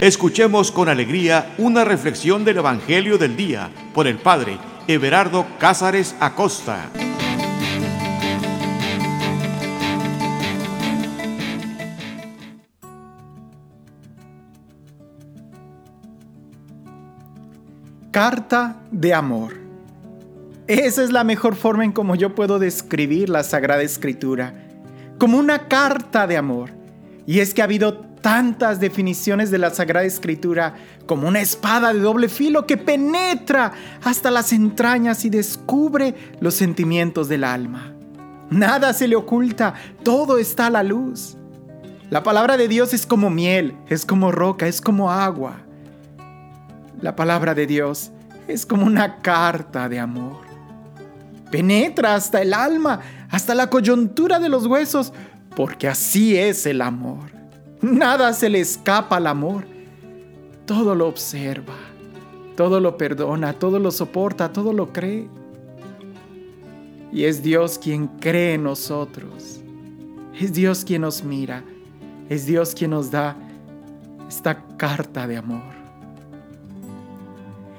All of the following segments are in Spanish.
Escuchemos con alegría una reflexión del Evangelio del Día por el Padre Everardo Cázares Acosta. Carta de amor. Esa es la mejor forma en cómo yo puedo describir la Sagrada Escritura, como una carta de amor. Y es que ha habido tantas definiciones de la Sagrada Escritura como una espada de doble filo que penetra hasta las entrañas y descubre los sentimientos del alma. Nada se le oculta, todo está a la luz. La palabra de Dios es como miel, es como roca, es como agua. La palabra de Dios es como una carta de amor. Penetra hasta el alma, hasta la coyuntura de los huesos, porque así es el amor. Nada se le escapa al amor. Todo lo observa, todo lo perdona, todo lo soporta, todo lo cree. Y es Dios quien cree en nosotros. Es Dios quien nos mira. Es Dios quien nos da esta carta de amor.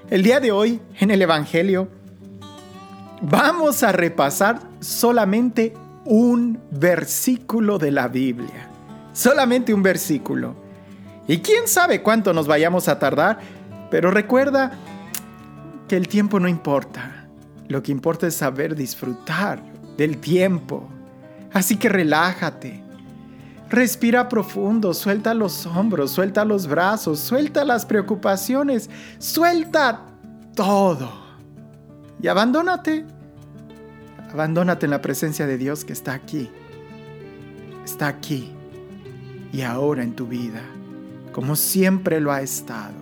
El día de hoy, en el Evangelio, vamos a repasar solamente un versículo de la Biblia solamente un versículo. Y quién sabe cuánto nos vayamos a tardar, pero recuerda que el tiempo no importa. Lo que importa es saber disfrutar del tiempo. Así que relájate. Respira profundo, suelta los hombros, suelta los brazos, suelta las preocupaciones, suelta todo. Y abandónate. Abandónate en la presencia de Dios que está aquí. Está aquí y ahora en tu vida, como siempre lo ha estado.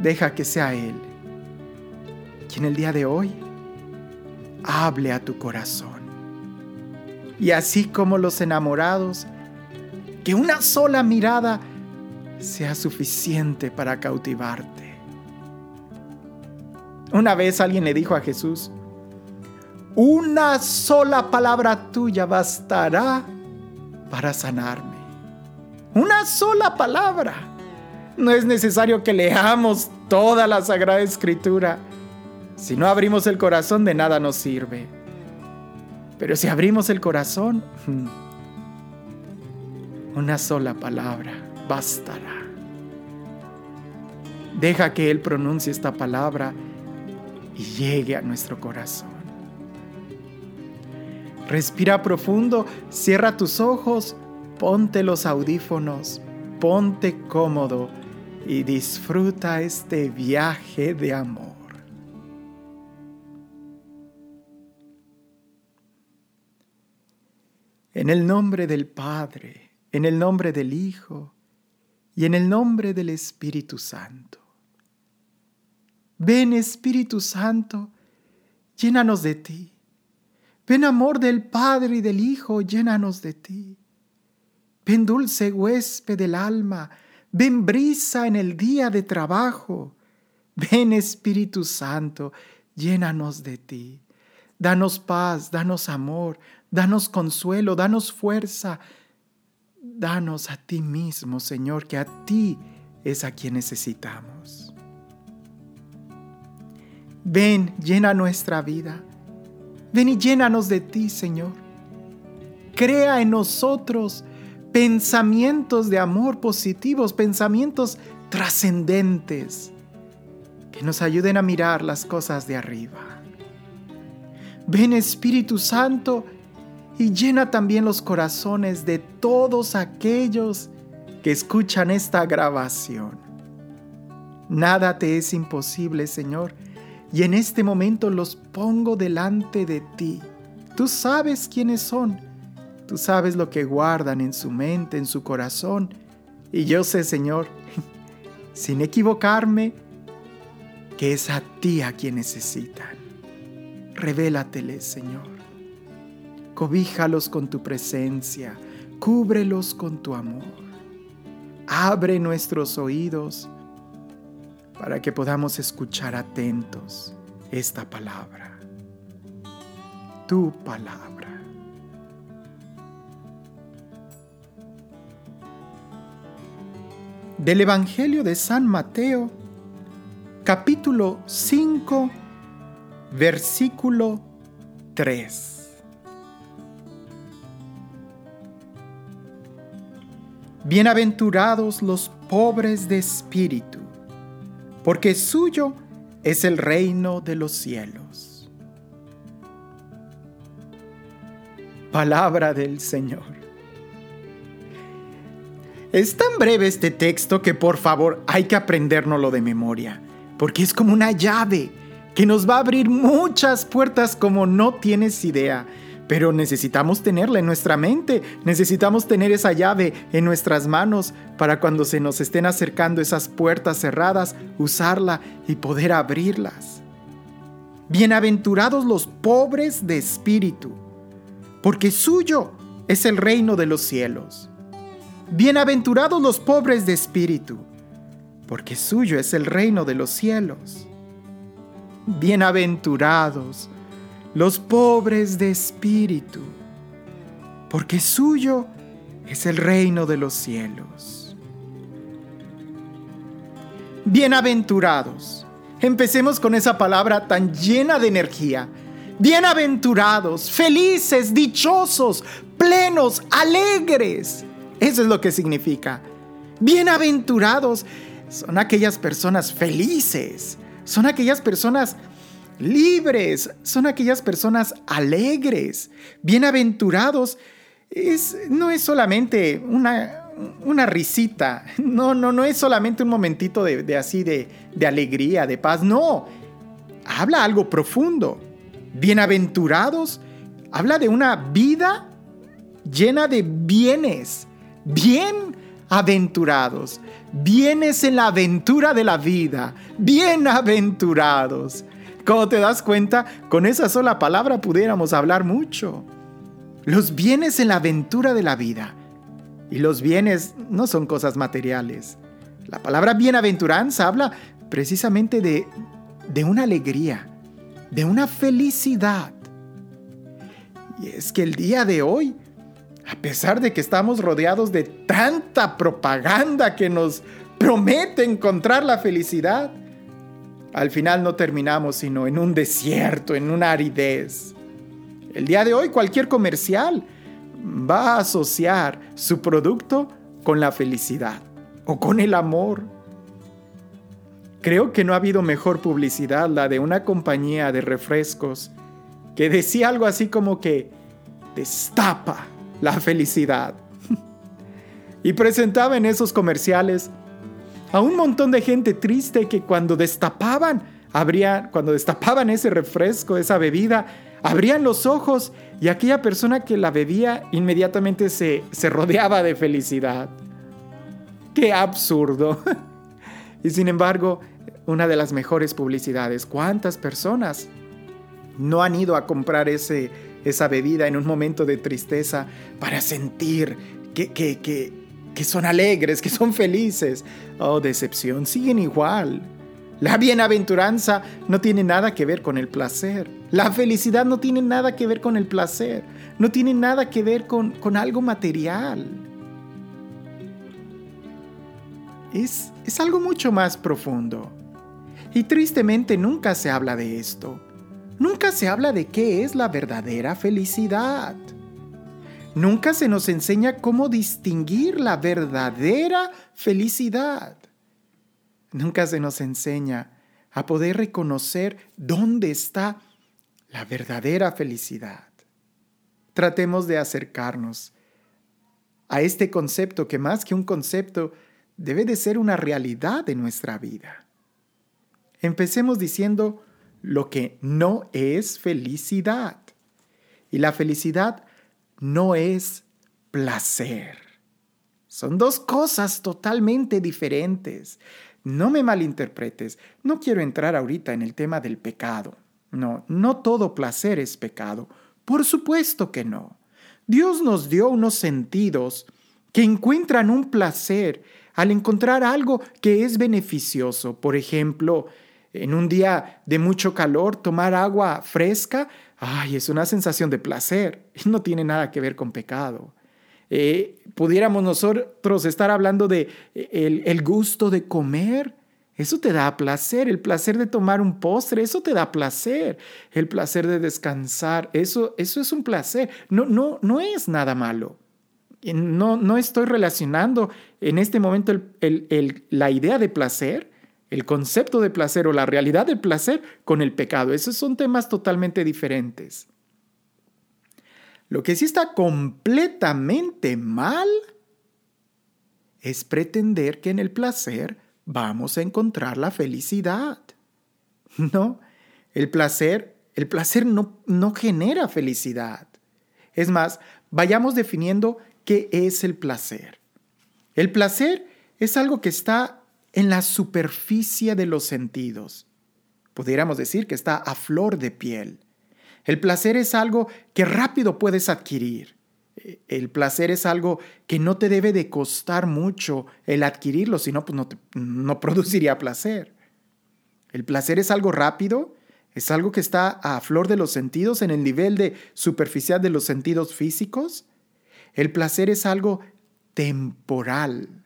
Deja que sea Él quien el día de hoy hable a tu corazón. Y así como los enamorados, que una sola mirada sea suficiente para cautivarte. Una vez alguien le dijo a Jesús, una sola palabra tuya bastará para sanarme. Una sola palabra. No es necesario que leamos toda la Sagrada Escritura. Si no abrimos el corazón, de nada nos sirve. Pero si abrimos el corazón, hmm, una sola palabra bastará. Deja que Él pronuncie esta palabra y llegue a nuestro corazón. Respira profundo, cierra tus ojos, ponte los audífonos, ponte cómodo y disfruta este viaje de amor. En el nombre del Padre, en el nombre del Hijo y en el nombre del Espíritu Santo. Ven Espíritu Santo, llénanos de ti Ven amor del Padre y del Hijo, llénanos de ti. Ven dulce huésped del alma, ven brisa en el día de trabajo. Ven Espíritu Santo, llénanos de ti. Danos paz, danos amor, danos consuelo, danos fuerza. Danos a ti mismo, Señor, que a ti es a quien necesitamos. Ven, llena nuestra vida. Ven y llénanos de ti, Señor. Crea en nosotros pensamientos de amor positivos, pensamientos trascendentes, que nos ayuden a mirar las cosas de arriba. Ven Espíritu Santo y llena también los corazones de todos aquellos que escuchan esta grabación. Nada te es imposible, Señor, y en este momento los pongo delante de ti. Tú sabes quiénes son, tú sabes lo que guardan en su mente, en su corazón, y yo sé, Señor, sin equivocarme, que es a ti a quien necesitan. Revélateles, Señor. Cobíjalos con tu presencia, cúbrelos con tu amor. Abre nuestros oídos para que podamos escuchar atentos esta palabra, tu palabra. del Evangelio de San Mateo, capítulo 5, versículo 3. Bienaventurados los pobres de espíritu, porque suyo es el reino de los cielos. Palabra del Señor. Es tan breve este texto que por favor hay que aprendérnoslo de memoria, porque es como una llave que nos va a abrir muchas puertas como no tienes idea. Pero necesitamos tenerla en nuestra mente, necesitamos tener esa llave en nuestras manos para cuando se nos estén acercando esas puertas cerradas, usarla y poder abrirlas. Bienaventurados los pobres de espíritu, porque suyo es el reino de los cielos. Bienaventurados los pobres de espíritu, porque suyo es el reino de los cielos. Bienaventurados los pobres de espíritu, porque suyo es el reino de los cielos. Bienaventurados. Empecemos con esa palabra tan llena de energía. Bienaventurados, felices, dichosos, plenos, alegres. Eso es lo que significa. Bienaventurados son aquellas personas felices, son aquellas personas libres, son aquellas personas alegres. Bienaventurados es, no es solamente una, una risita, no, no, no es solamente un momentito de, así de, de alegría, de paz, no, habla algo profundo. Bienaventurados habla de una vida llena de bienes, Bienaventurados. Vienes en la aventura de la vida. Bienaventurados. Como te das cuenta, con esa sola palabra pudiéramos hablar mucho. Los bienes en la aventura de la vida. Y los bienes no son cosas materiales. La palabra bienaventuranza habla precisamente de, de una alegría, de una felicidad. Y es que el día de hoy a pesar de que estamos rodeados de tanta propaganda que nos promete encontrar la felicidad, al final no terminamos sino en un desierto, en una aridez. El día de hoy cualquier comercial va a asociar su producto con la felicidad o con el amor. Creo que no ha habido mejor publicidad la de una compañía de refrescos que decía algo así como que destapa la felicidad. y presentaba en esos comerciales a un montón de gente triste que cuando destapaban, abría, cuando destapaban ese refresco, esa bebida, abrían los ojos y aquella persona que la bebía inmediatamente se, se rodeaba de felicidad. ¡Qué absurdo! y sin embargo, una de las mejores publicidades. ¿Cuántas personas no han ido a comprar ese esa bebida en un momento de tristeza para sentir que, que, que, que son alegres, que son felices. Oh, decepción, siguen igual. La bienaventuranza no tiene nada que ver con el placer. La felicidad no tiene nada que ver con el placer. No tiene nada que ver con, con algo material. Es, es algo mucho más profundo. Y tristemente nunca se habla de esto. Nunca se habla de qué es la verdadera felicidad. Nunca se nos enseña cómo distinguir la verdadera felicidad. Nunca se nos enseña a poder reconocer dónde está la verdadera felicidad. Tratemos de acercarnos a este concepto que más que un concepto debe de ser una realidad de nuestra vida. Empecemos diciendo, lo que no es felicidad. Y la felicidad no es placer. Son dos cosas totalmente diferentes. No me malinterpretes, no quiero entrar ahorita en el tema del pecado. No, no todo placer es pecado. Por supuesto que no. Dios nos dio unos sentidos que encuentran un placer al encontrar algo que es beneficioso. Por ejemplo, en un día de mucho calor, tomar agua fresca, ay, es una sensación de placer. No tiene nada que ver con pecado. Eh, pudiéramos nosotros estar hablando de eh, el, gusto de comer. Eso te da placer, el placer de tomar un postre, eso te da placer, el placer de descansar, eso, eso es un placer, no, no, no es nada malo. No, no estoy relacionando en este momento la idea de placer el concepto de placer o la realidad del placer con el pecado. Esos son temas totalmente diferentes. Lo que sí está completamente mal es pretender que en el placer vamos a encontrar la felicidad. No, el placer, el placer no, no genera felicidad. Es más, vayamos definiendo qué es el placer. El placer es algo que está en la superficie de los sentidos. Pudiéramos decir que está a flor de piel. El placer es algo que rápido puedes adquirir. El placer es algo que no te debe de costar mucho el adquirirlo, si pues no, no produciría placer. El placer es algo rápido, es algo que está a flor de los sentidos, en el nivel de superficial de los sentidos físicos. El placer es algo temporal.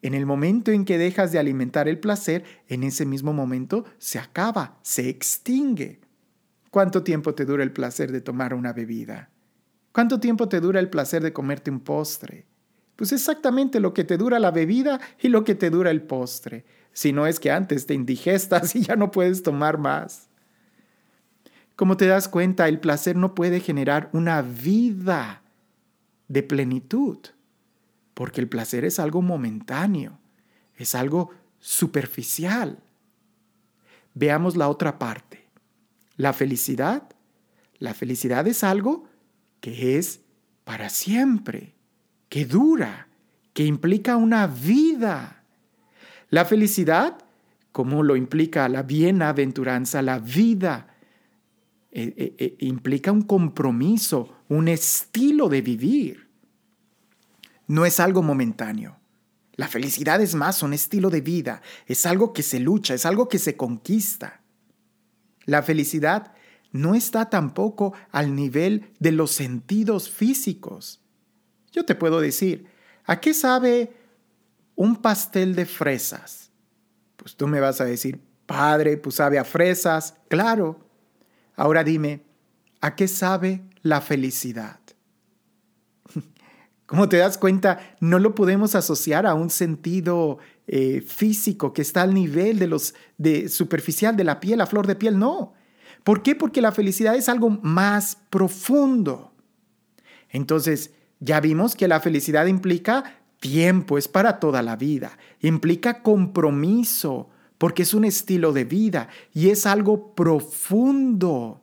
En el momento en que dejas de alimentar el placer, en ese mismo momento se acaba, se extingue. ¿Cuánto tiempo te dura el placer de tomar una bebida? ¿Cuánto tiempo te dura el placer de comerte un postre? Pues exactamente lo que te dura la bebida y lo que te dura el postre. Si no es que antes te indigestas y ya no puedes tomar más. Como te das cuenta, el placer no puede generar una vida de plenitud porque el placer es algo momentáneo, es algo superficial. Veamos la otra parte. La felicidad. La felicidad es algo que es para siempre, que dura, que implica una vida. La felicidad, como lo implica la bienaventuranza, la vida, eh, eh, eh, implica un compromiso, un estilo de vivir no es algo momentáneo. La felicidad es más un estilo de vida, es algo que se lucha, es algo que se conquista. La felicidad no está tampoco al nivel de los sentidos físicos. Yo te puedo decir, ¿a qué sabe un pastel de fresas? Pues tú me vas a decir, padre, pues sabe a fresas, claro. Ahora dime, ¿a qué sabe la felicidad? Como te das cuenta, no lo podemos asociar a un sentido eh, físico que está al nivel de los de superficial de la piel, a flor de piel, no. ¿Por qué? Porque la felicidad es algo más profundo. Entonces, ya vimos que la felicidad implica tiempo, es para toda la vida, implica compromiso, porque es un estilo de vida y es algo profundo.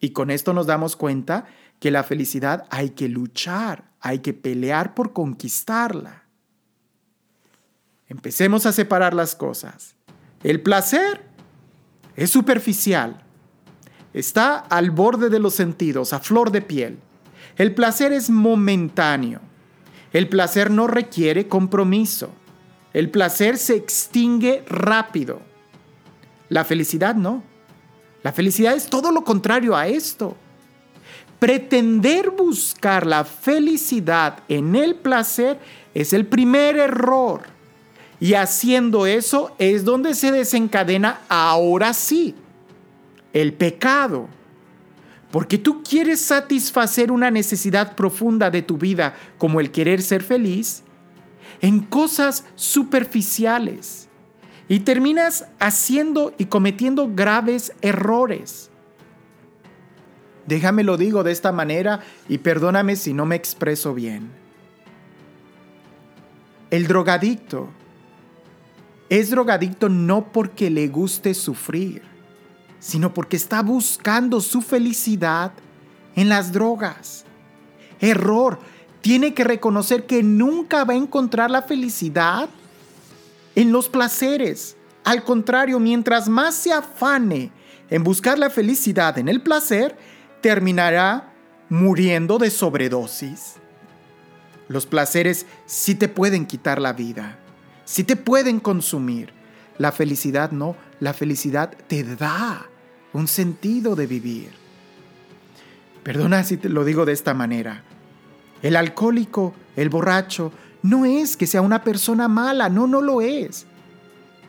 Y con esto nos damos cuenta que la felicidad hay que luchar, hay que pelear por conquistarla. Empecemos a separar las cosas. El placer es superficial, está al borde de los sentidos, a flor de piel. El placer es momentáneo. El placer no requiere compromiso. El placer se extingue rápido. La felicidad no. La felicidad es todo lo contrario a esto. Pretender buscar la felicidad en el placer es el primer error. Y haciendo eso es donde se desencadena ahora sí el pecado. Porque tú quieres satisfacer una necesidad profunda de tu vida como el querer ser feliz en cosas superficiales. Y terminas haciendo y cometiendo graves errores. Déjame lo digo de esta manera y perdóname si no me expreso bien. El drogadicto es drogadicto no porque le guste sufrir, sino porque está buscando su felicidad en las drogas. Error. Tiene que reconocer que nunca va a encontrar la felicidad en los placeres. Al contrario, mientras más se afane en buscar la felicidad en el placer, terminará muriendo de sobredosis. Los placeres sí te pueden quitar la vida, sí te pueden consumir. La felicidad no, la felicidad te da un sentido de vivir. Perdona si te lo digo de esta manera. El alcohólico, el borracho, no es que sea una persona mala, no, no lo es.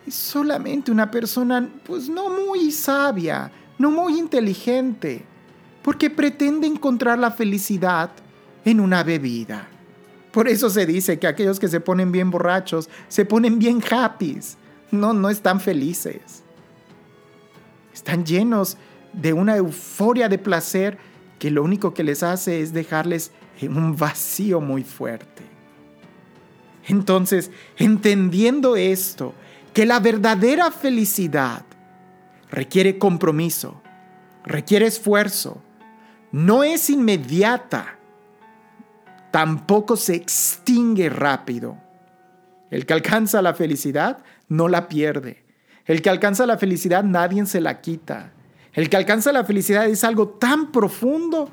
Es solamente una persona, pues no muy sabia, no muy inteligente, porque pretende encontrar la felicidad en una bebida. Por eso se dice que aquellos que se ponen bien borrachos se ponen bien happy. No, no están felices. Están llenos de una euforia de placer que lo único que les hace es dejarles en un vacío muy fuerte. Entonces, entendiendo esto, que la verdadera felicidad requiere compromiso, requiere esfuerzo, no es inmediata, tampoco se extingue rápido. El que alcanza la felicidad no la pierde. El que alcanza la felicidad nadie se la quita. El que alcanza la felicidad es algo tan profundo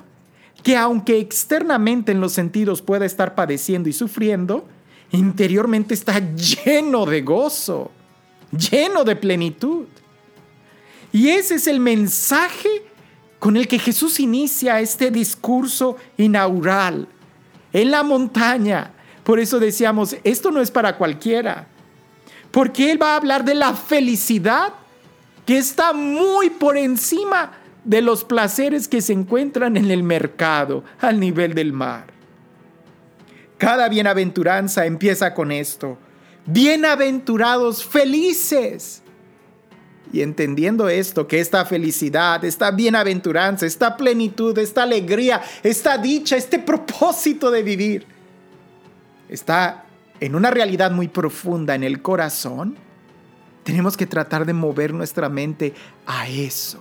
que aunque externamente en los sentidos pueda estar padeciendo y sufriendo, interiormente está lleno de gozo, lleno de plenitud. Y ese es el mensaje con el que Jesús inicia este discurso inaugural en la montaña. Por eso decíamos, esto no es para cualquiera, porque Él va a hablar de la felicidad que está muy por encima de los placeres que se encuentran en el mercado al nivel del mar. Cada bienaventuranza empieza con esto. Bienaventurados, felices y entendiendo esto, que esta felicidad, esta bienaventuranza, esta plenitud, esta alegría, esta dicha, este propósito de vivir, está en una realidad muy profunda en el corazón, tenemos que tratar de mover nuestra mente a eso,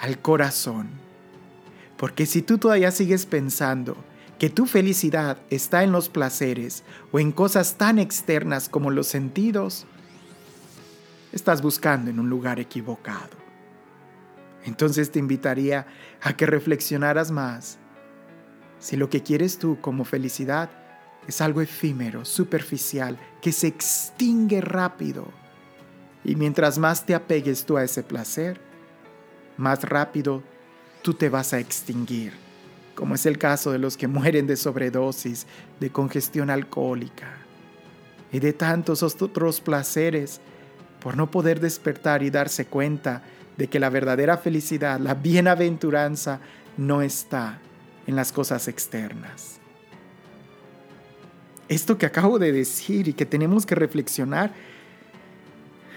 al corazón. Porque si tú todavía sigues pensando que tu felicidad está en los placeres o en cosas tan externas como los sentidos, estás buscando en un lugar equivocado. Entonces te invitaría a que reflexionaras más si lo que quieres tú como felicidad es algo efímero, superficial, que se extingue rápido. Y mientras más te apegues tú a ese placer, más rápido tú te vas a extinguir, como es el caso de los que mueren de sobredosis, de congestión alcohólica y de tantos otros placeres por no poder despertar y darse cuenta de que la verdadera felicidad, la bienaventuranza, no está en las cosas externas. Esto que acabo de decir y que tenemos que reflexionar,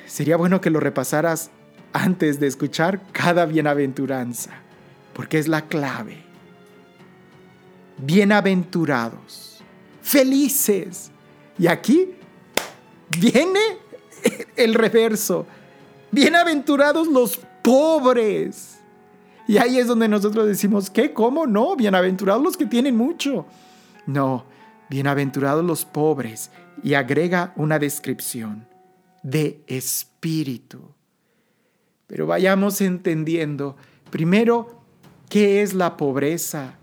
sería bueno que lo repasaras antes de escuchar cada bienaventuranza, porque es la clave. Bienaventurados, felices. Y aquí viene el reverso. Bienaventurados los pobres. Y ahí es donde nosotros decimos, ¿qué? ¿Cómo? No, bienaventurados los que tienen mucho. No, bienaventurados los pobres. Y agrega una descripción de espíritu. Pero vayamos entendiendo primero qué es la pobreza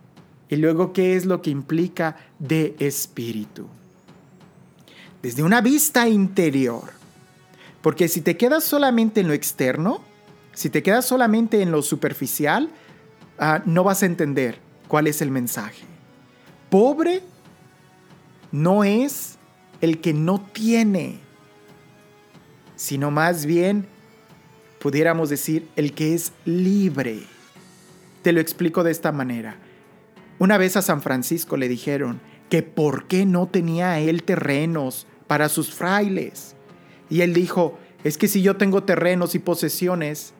y luego qué es lo que implica de espíritu. Desde una vista interior, porque si te quedas solamente en lo externo, si te quedas solamente en lo superficial, ah, no vas a entender cuál es el mensaje. Pobre no es el que no tiene, sino más bien, pudiéramos decir, el que es libre. Te lo explico de esta manera. Una vez a San Francisco le dijeron que por qué no tenía él terrenos para sus frailes. Y él dijo, es que si yo tengo terrenos y posesiones,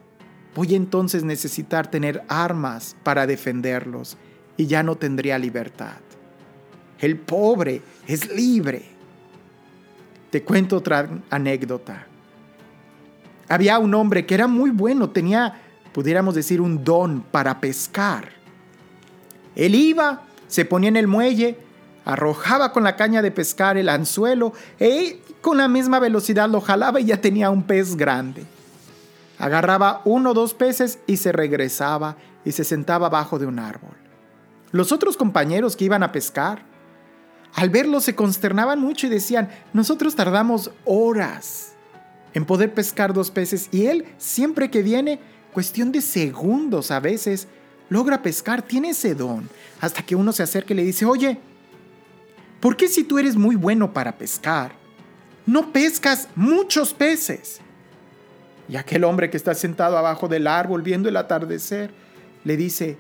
voy entonces necesitar tener armas para defenderlos y ya no tendría libertad. El pobre es libre. Te cuento otra anécdota. Había un hombre que era muy bueno, tenía, pudiéramos decir, un don para pescar. Él iba, se ponía en el muelle, arrojaba con la caña de pescar el anzuelo e con la misma velocidad lo jalaba y ya tenía un pez grande. Agarraba uno o dos peces y se regresaba y se sentaba abajo de un árbol. Los otros compañeros que iban a pescar, al verlo se consternaban mucho y decían, nosotros tardamos horas en poder pescar dos peces y él siempre que viene, cuestión de segundos a veces, logra pescar, tiene ese don, hasta que uno se acerca y le dice, oye, ¿por qué si tú eres muy bueno para pescar, no pescas muchos peces? Y aquel hombre que está sentado abajo del árbol viendo el atardecer, le dice,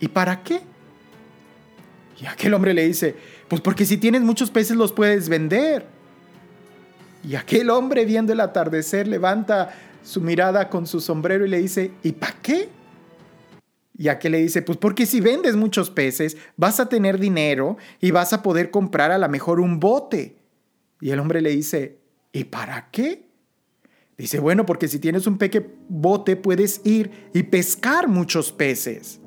¿y para qué? Y aquel hombre le dice, pues porque si tienes muchos peces los puedes vender. Y aquel hombre viendo el atardecer levanta su mirada con su sombrero y le dice, ¿y para qué? Y aquel le dice, pues porque si vendes muchos peces vas a tener dinero y vas a poder comprar a lo mejor un bote. Y el hombre le dice, ¿y para qué? Dice, bueno, porque si tienes un peque bote puedes ir y pescar muchos peces.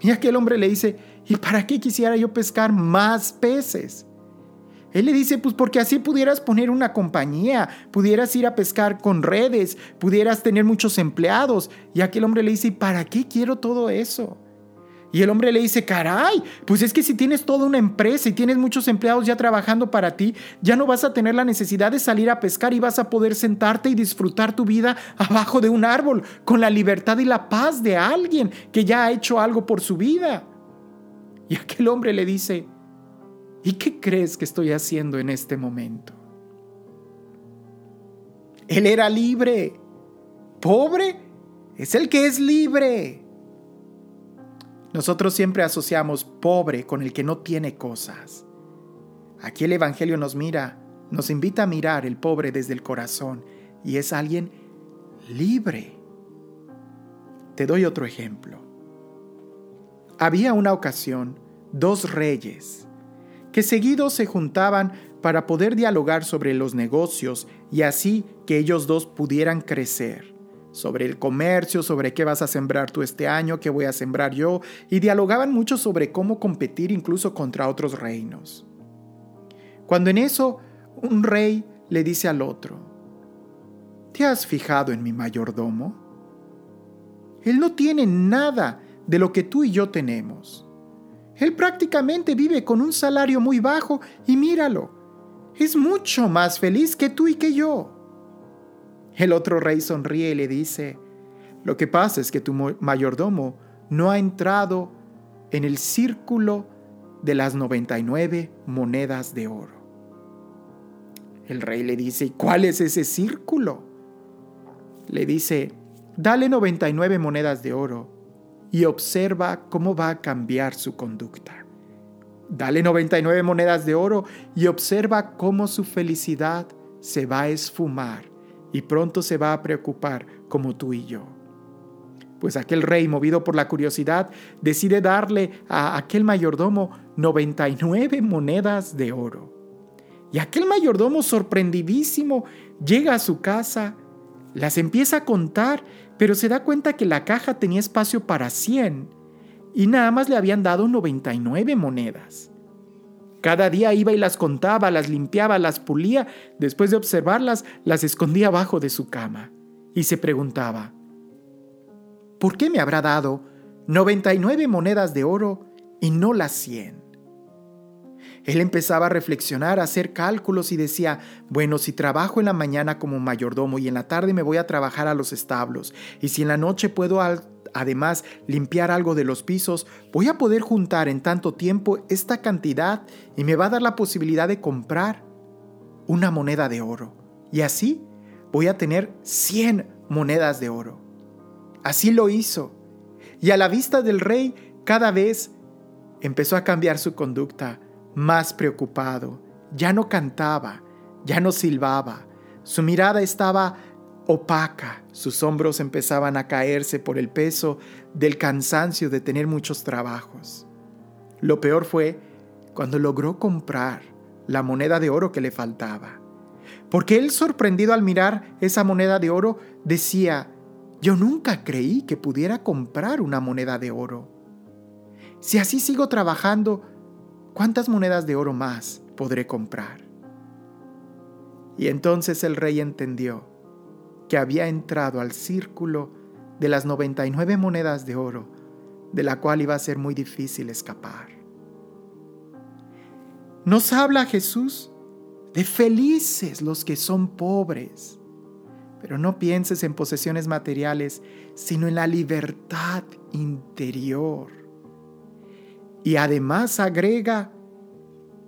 Y aquel hombre le dice, ¿y para qué quisiera yo pescar más peces? Él le dice, pues porque así pudieras poner una compañía, pudieras ir a pescar con redes, pudieras tener muchos empleados. Y aquel hombre le dice, ¿y para qué quiero todo eso? Y el hombre le dice, caray, pues es que si tienes toda una empresa y tienes muchos empleados ya trabajando para ti, ya no vas a tener la necesidad de salir a pescar y vas a poder sentarte y disfrutar tu vida abajo de un árbol con la libertad y la paz de alguien que ya ha hecho algo por su vida. Y aquel hombre le dice, ¿y qué crees que estoy haciendo en este momento? Él era libre. Pobre es el que es libre. Nosotros siempre asociamos pobre con el que no tiene cosas. Aquí el Evangelio nos mira, nos invita a mirar el pobre desde el corazón y es alguien libre. Te doy otro ejemplo. Había una ocasión dos reyes que seguidos se juntaban para poder dialogar sobre los negocios y así que ellos dos pudieran crecer sobre el comercio, sobre qué vas a sembrar tú este año, qué voy a sembrar yo, y dialogaban mucho sobre cómo competir incluso contra otros reinos. Cuando en eso un rey le dice al otro, ¿te has fijado en mi mayordomo? Él no tiene nada de lo que tú y yo tenemos. Él prácticamente vive con un salario muy bajo y míralo, es mucho más feliz que tú y que yo. El otro rey sonríe y le dice, lo que pasa es que tu mayordomo no ha entrado en el círculo de las 99 monedas de oro. El rey le dice, ¿y cuál es ese círculo? Le dice, dale 99 monedas de oro y observa cómo va a cambiar su conducta. Dale 99 monedas de oro y observa cómo su felicidad se va a esfumar y pronto se va a preocupar como tú y yo. Pues aquel rey, movido por la curiosidad, decide darle a aquel mayordomo 99 monedas de oro. Y aquel mayordomo, sorprendidísimo, llega a su casa, las empieza a contar, pero se da cuenta que la caja tenía espacio para 100 y nada más le habían dado 99 monedas. Cada día iba y las contaba, las limpiaba, las pulía, después de observarlas, las escondía abajo de su cama y se preguntaba, ¿por qué me habrá dado 99 monedas de oro y no las 100? Él empezaba a reflexionar, a hacer cálculos y decía, bueno, si trabajo en la mañana como mayordomo y en la tarde me voy a trabajar a los establos, y si en la noche puedo además limpiar algo de los pisos, voy a poder juntar en tanto tiempo esta cantidad y me va a dar la posibilidad de comprar una moneda de oro. Y así voy a tener 100 monedas de oro. Así lo hizo. Y a la vista del rey cada vez empezó a cambiar su conducta, más preocupado. Ya no cantaba, ya no silbaba. Su mirada estaba opaca. Sus hombros empezaban a caerse por el peso del cansancio de tener muchos trabajos. Lo peor fue cuando logró comprar la moneda de oro que le faltaba. Porque él, sorprendido al mirar esa moneda de oro, decía, yo nunca creí que pudiera comprar una moneda de oro. Si así sigo trabajando, ¿cuántas monedas de oro más podré comprar? Y entonces el rey entendió que había entrado al círculo de las 99 monedas de oro, de la cual iba a ser muy difícil escapar. Nos habla Jesús de felices los que son pobres, pero no pienses en posesiones materiales, sino en la libertad interior. Y además agrega,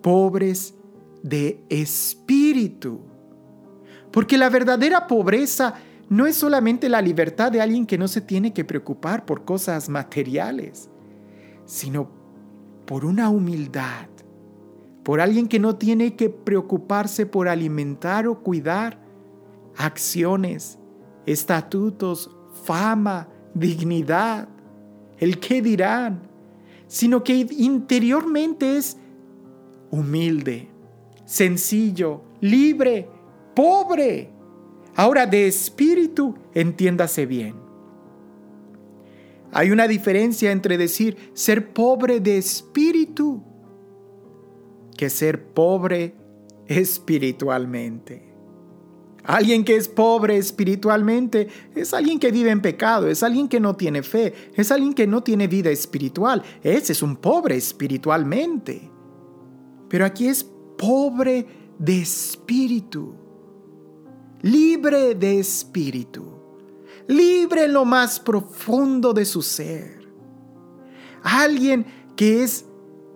pobres de espíritu. Porque la verdadera pobreza no es solamente la libertad de alguien que no se tiene que preocupar por cosas materiales, sino por una humildad, por alguien que no tiene que preocuparse por alimentar o cuidar acciones, estatutos, fama, dignidad, el qué dirán, sino que interiormente es humilde, sencillo, libre, pobre. Ahora, de espíritu, entiéndase bien. Hay una diferencia entre decir ser pobre de espíritu que ser pobre espiritualmente. Alguien que es pobre espiritualmente es alguien que vive en pecado, es alguien que no tiene fe, es alguien que no tiene vida espiritual. Ese es un pobre espiritualmente. Pero aquí es pobre de espíritu, libre de espíritu, libre en lo más profundo de su ser. Alguien que es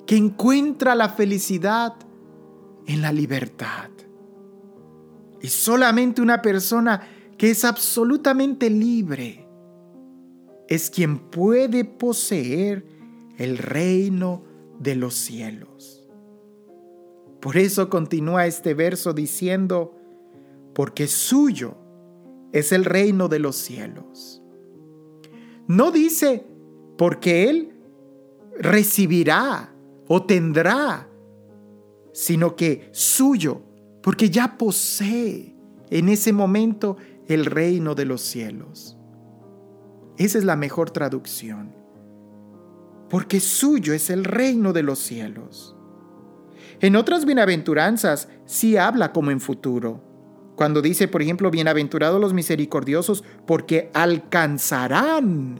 que encuentra la felicidad en la libertad. Y solamente una persona que es absolutamente libre es quien puede poseer el reino de los cielos. Por eso continúa este verso diciendo, porque suyo es el reino de los cielos. No dice, porque Él recibirá o tendrá, sino que suyo porque ya posee en ese momento el reino de los cielos. Esa es la mejor traducción. Porque suyo es el reino de los cielos. En otras bienaventuranzas sí habla como en futuro. Cuando dice, por ejemplo, bienaventurados los misericordiosos porque alcanzarán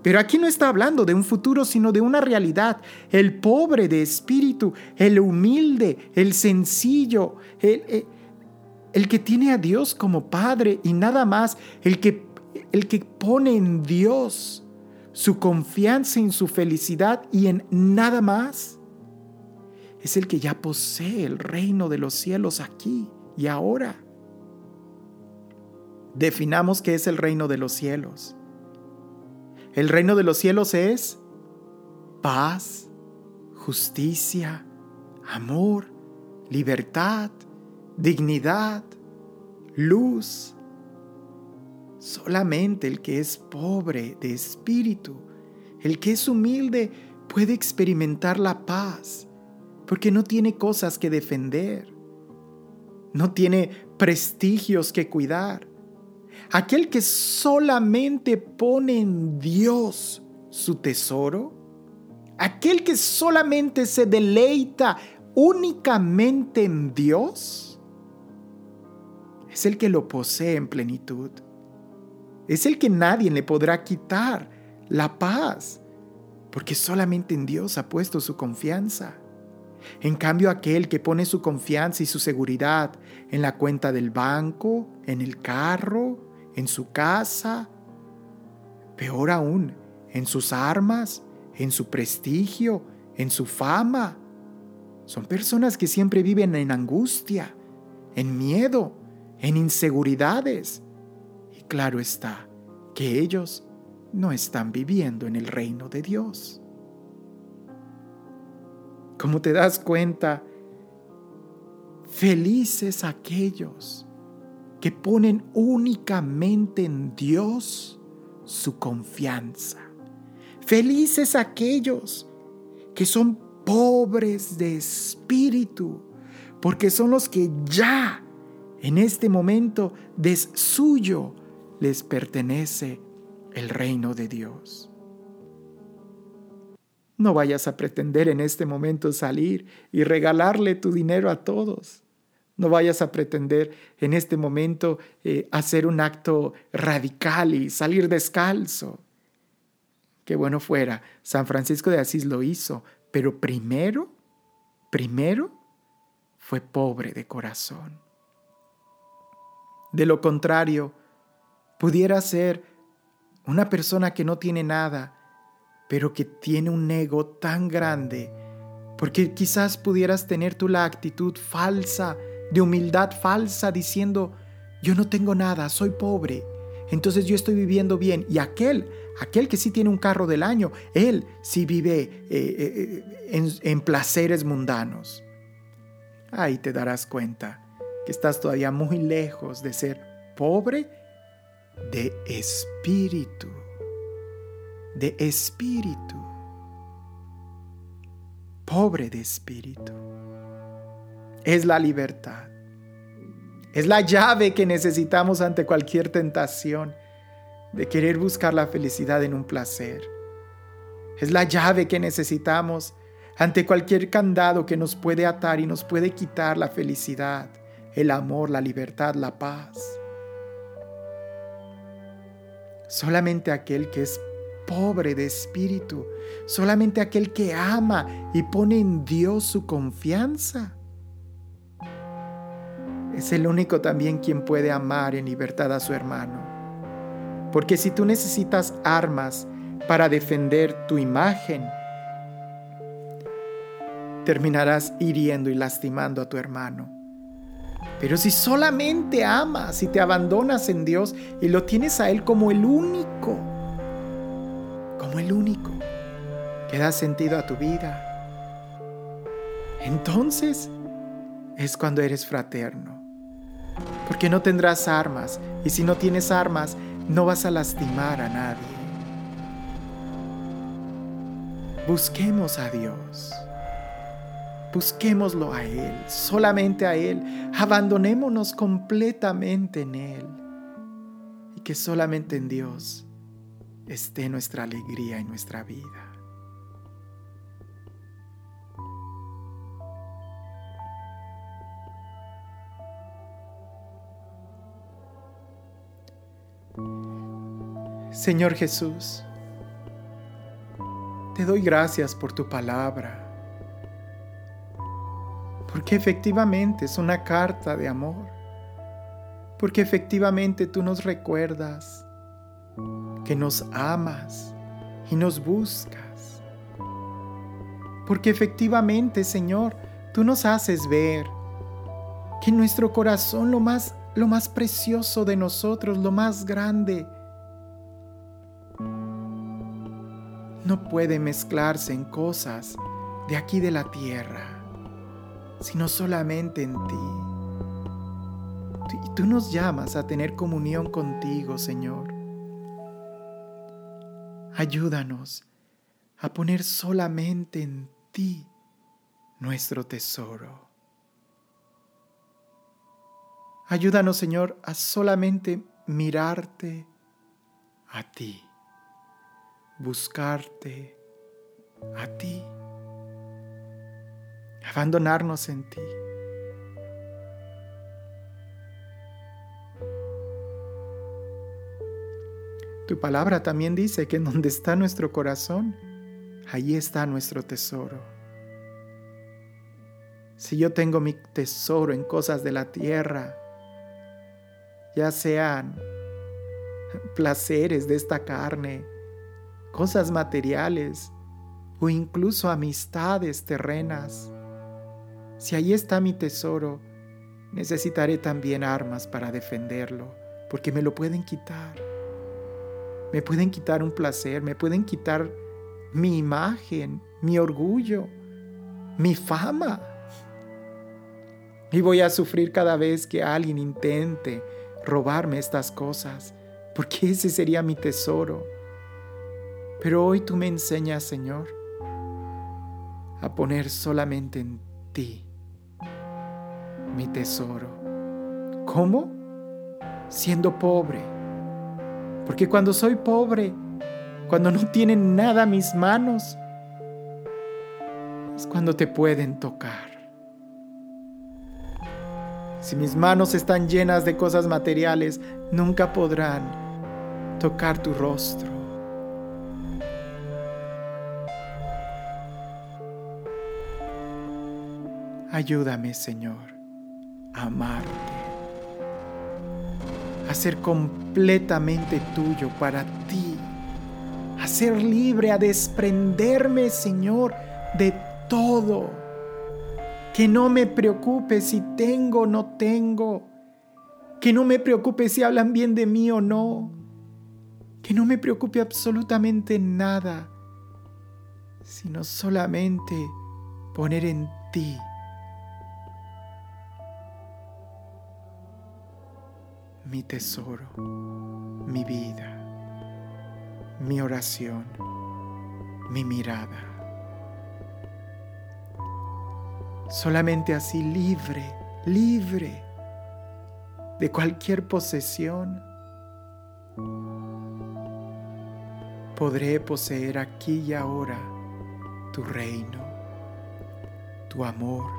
pero aquí no está hablando de un futuro, sino de una realidad. El pobre de espíritu, el humilde, el sencillo, el, el, que tiene a Dios como Padre y nada más, el que, el que pone en Dios su confianza en su felicidad y en nada más, es el que ya posee el reino de los cielos aquí y ahora. Definamos qué es el reino de los cielos. El reino de los cielos es paz, justicia, amor, libertad, dignidad, luz. Solamente el que es pobre de espíritu, el que es humilde, puede experimentar la paz, porque no tiene cosas que defender, no tiene prestigios que cuidar, aquel que solamente pone en Dios su tesoro, aquel que solamente se deleita únicamente en Dios, es el que lo posee en plenitud. Es el que nadie le podrá quitar la paz, porque solamente en Dios ha puesto su confianza. En cambio, aquel que pone su confianza y su seguridad en la cuenta del banco, en el carro, en su casa, peor aún, en sus armas, en su prestigio, en su fama. Son personas que siempre viven en angustia, en miedo, en inseguridades. Y claro está que ellos no están viviendo en el reino de Dios. Como te das cuenta, felices aquellos que ponen únicamente en Dios su confianza. Felices aquellos que son pobres de espíritu, porque son los que ya en este momento de suyo les pertenece el reino de Dios. No vayas a pretender en este momento salir y regalarle tu dinero a todos. No vayas a pretender en este momento eh, hacer un acto radical y salir descalzo. Qué bueno fuera, San Francisco de Asís lo hizo, pero primero, primero fue pobre de corazón. De lo contrario, pudiera ser una persona que no tiene nada, pero que tiene un ego tan grande Porque quizás pudieras tener tú la actitud falsa, de humildad falsa, diciendo, yo no tengo nada, soy pobre, entonces yo estoy viviendo bien. Y aquel, aquel que sí tiene un carro del año, él sí vive eh, eh, en, en placeres mundanos. Ahí te darás cuenta que estás todavía muy lejos de ser pobre de espíritu. De espíritu. Pobre de espíritu. Es la libertad. Es la llave que necesitamos ante cualquier tentación de querer buscar la felicidad en un placer. Es la llave que necesitamos ante cualquier candado que nos puede atar y nos puede quitar la felicidad, el amor, la libertad, la paz. Solamente aquel que es pobre de espíritu, solamente aquel que ama y pone en Dios su confianza, es el único también quien puede amar en libertad a su hermano. Porque si tú necesitas armas para defender tu imagen, terminarás hiriendo y lastimando a tu hermano. Pero si solamente amas y te abandonas en Dios y lo tienes a Él como el único, como el único que da sentido a tu vida, entonces es cuando eres fraterno porque no tendrás armas, y si no tienes armas, no vas a lastimar a nadie. Busquemos a Dios. Busquémoslo a Él, solamente a Él. Abandonémonos completamente en Él. Y que solamente en Dios esté nuestra alegría y nuestra vida. Señor Jesús, te doy gracias por tu palabra, porque efectivamente es una carta de amor, porque efectivamente tú nos recuerdas que nos amas y nos buscas, porque efectivamente, Señor, tú nos haces ver que en nuestro corazón lo más, lo más precioso de nosotros, lo más grande, no puede mezclarse en cosas de aquí de la tierra, sino solamente en ti. Y tú nos llamas a tener comunión contigo, Señor. Ayúdanos a poner solamente en ti nuestro tesoro. Ayúdanos, Señor, a solamente mirarte a ti buscarte a ti, abandonarnos en ti. Tu palabra también dice que en donde está nuestro corazón, allí está nuestro tesoro. Si yo tengo mi tesoro en cosas de la tierra, ya sean placeres de esta carne, cosas materiales o incluso amistades terrenas. Si ahí está mi tesoro, necesitaré también armas para defenderlo, porque me lo pueden quitar. Me pueden quitar un placer, me pueden quitar mi imagen, mi orgullo, mi fama. Y voy a sufrir cada vez que alguien intente robarme estas cosas, porque ese sería mi tesoro. Pero hoy tú me enseñas, Señor, a poner solamente en ti mi tesoro. ¿Cómo? Siendo pobre. Porque cuando soy pobre, cuando no tienen nada mis manos, es cuando te pueden tocar. Si mis manos están llenas de cosas materiales, nunca podrán tocar tu rostro. Ayúdame, Señor, a amarte, a ser completamente tuyo para ti, a ser libre, a desprenderme, Señor, de todo. Que no me preocupe si tengo o no tengo. Que no me preocupe si hablan bien de mí o no. Que no me preocupe absolutamente nada, sino solamente poner en ti mi tesoro, mi vida, mi oración, mi mirada. Solamente así libre, libre de cualquier posesión, podré poseer aquí y ahora tu reino, tu amor,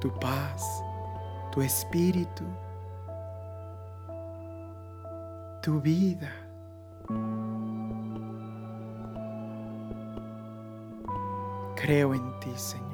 tu paz, tu espíritu, tu vida. Creo en ti, Señor.